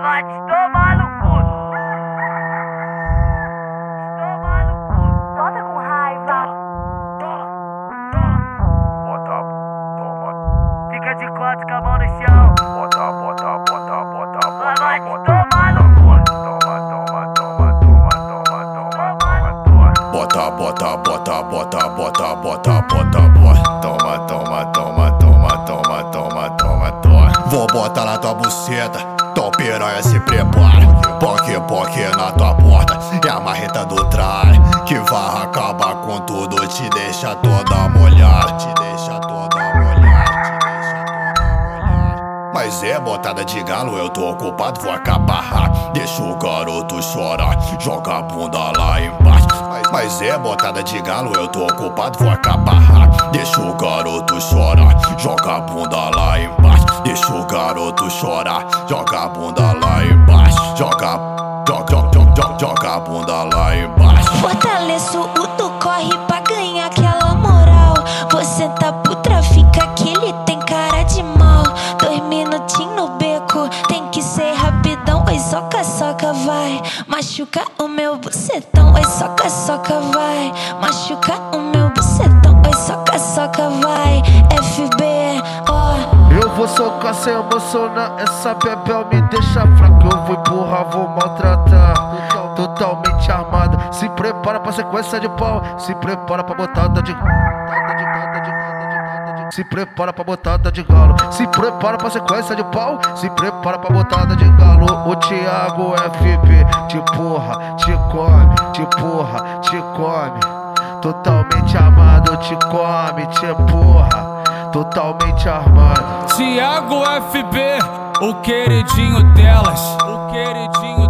vai te tomar no cu. Tomar no cu. Bota com raiva. Bota, toma, Fica de quatro com a mão no chão. bota, bota, bota, bota, Vai, vai te bota, tomar no cu. toma, toma, toma, toma, toma, toma, toma, toma. Bota, bota, bota, bota, bota, bota, bota, bota. Toma, toma, toma, toma, toma, toma, toma, toma. Vou botar na tua buceta, se prepara. Poque, poque na tua porta, é a marreta do tralha. Que vai acabar com tudo, te deixa toda molhada. Te deixa toda molhada. Mas é botada de galo, eu tô ocupado, vou acabar. Deixa o garoto chorar, joga a bunda lá embaixo. Mas, é botada de galo, eu tô ocupado, vou acabar. Deixa o garoto chorar, joga a bunda lá embaixo. Deixa o garoto chorar, joga a bunda lá. Joga, joga, joga, joga, a bunda lá embaixo. Fortaleço o tu corre pra ganhar aquela moral. Você tá putra, fica que ele tem cara de mal. Dois minutinhos no beco, tem que ser rapidão. Oi, soca, soca, vai. Machuca o meu bucetão. Oi, soca, soca, vai. Machuca vou socar sem emocionar, essa bebel me deixa fraco. Eu vou empurrar, vou maltratar. Totalmente armada, se prepara pra sequência de pau. Se prepara pra botada de. Se prepara pra botada de galo. Se prepara pra sequência de pau. Se prepara pra botada de galo. O Thiago FB te porra, te come, te porra, te come. Totalmente armado, te come, te porra totalmente armado. Tiago FB, o queridinho delas. O queridinho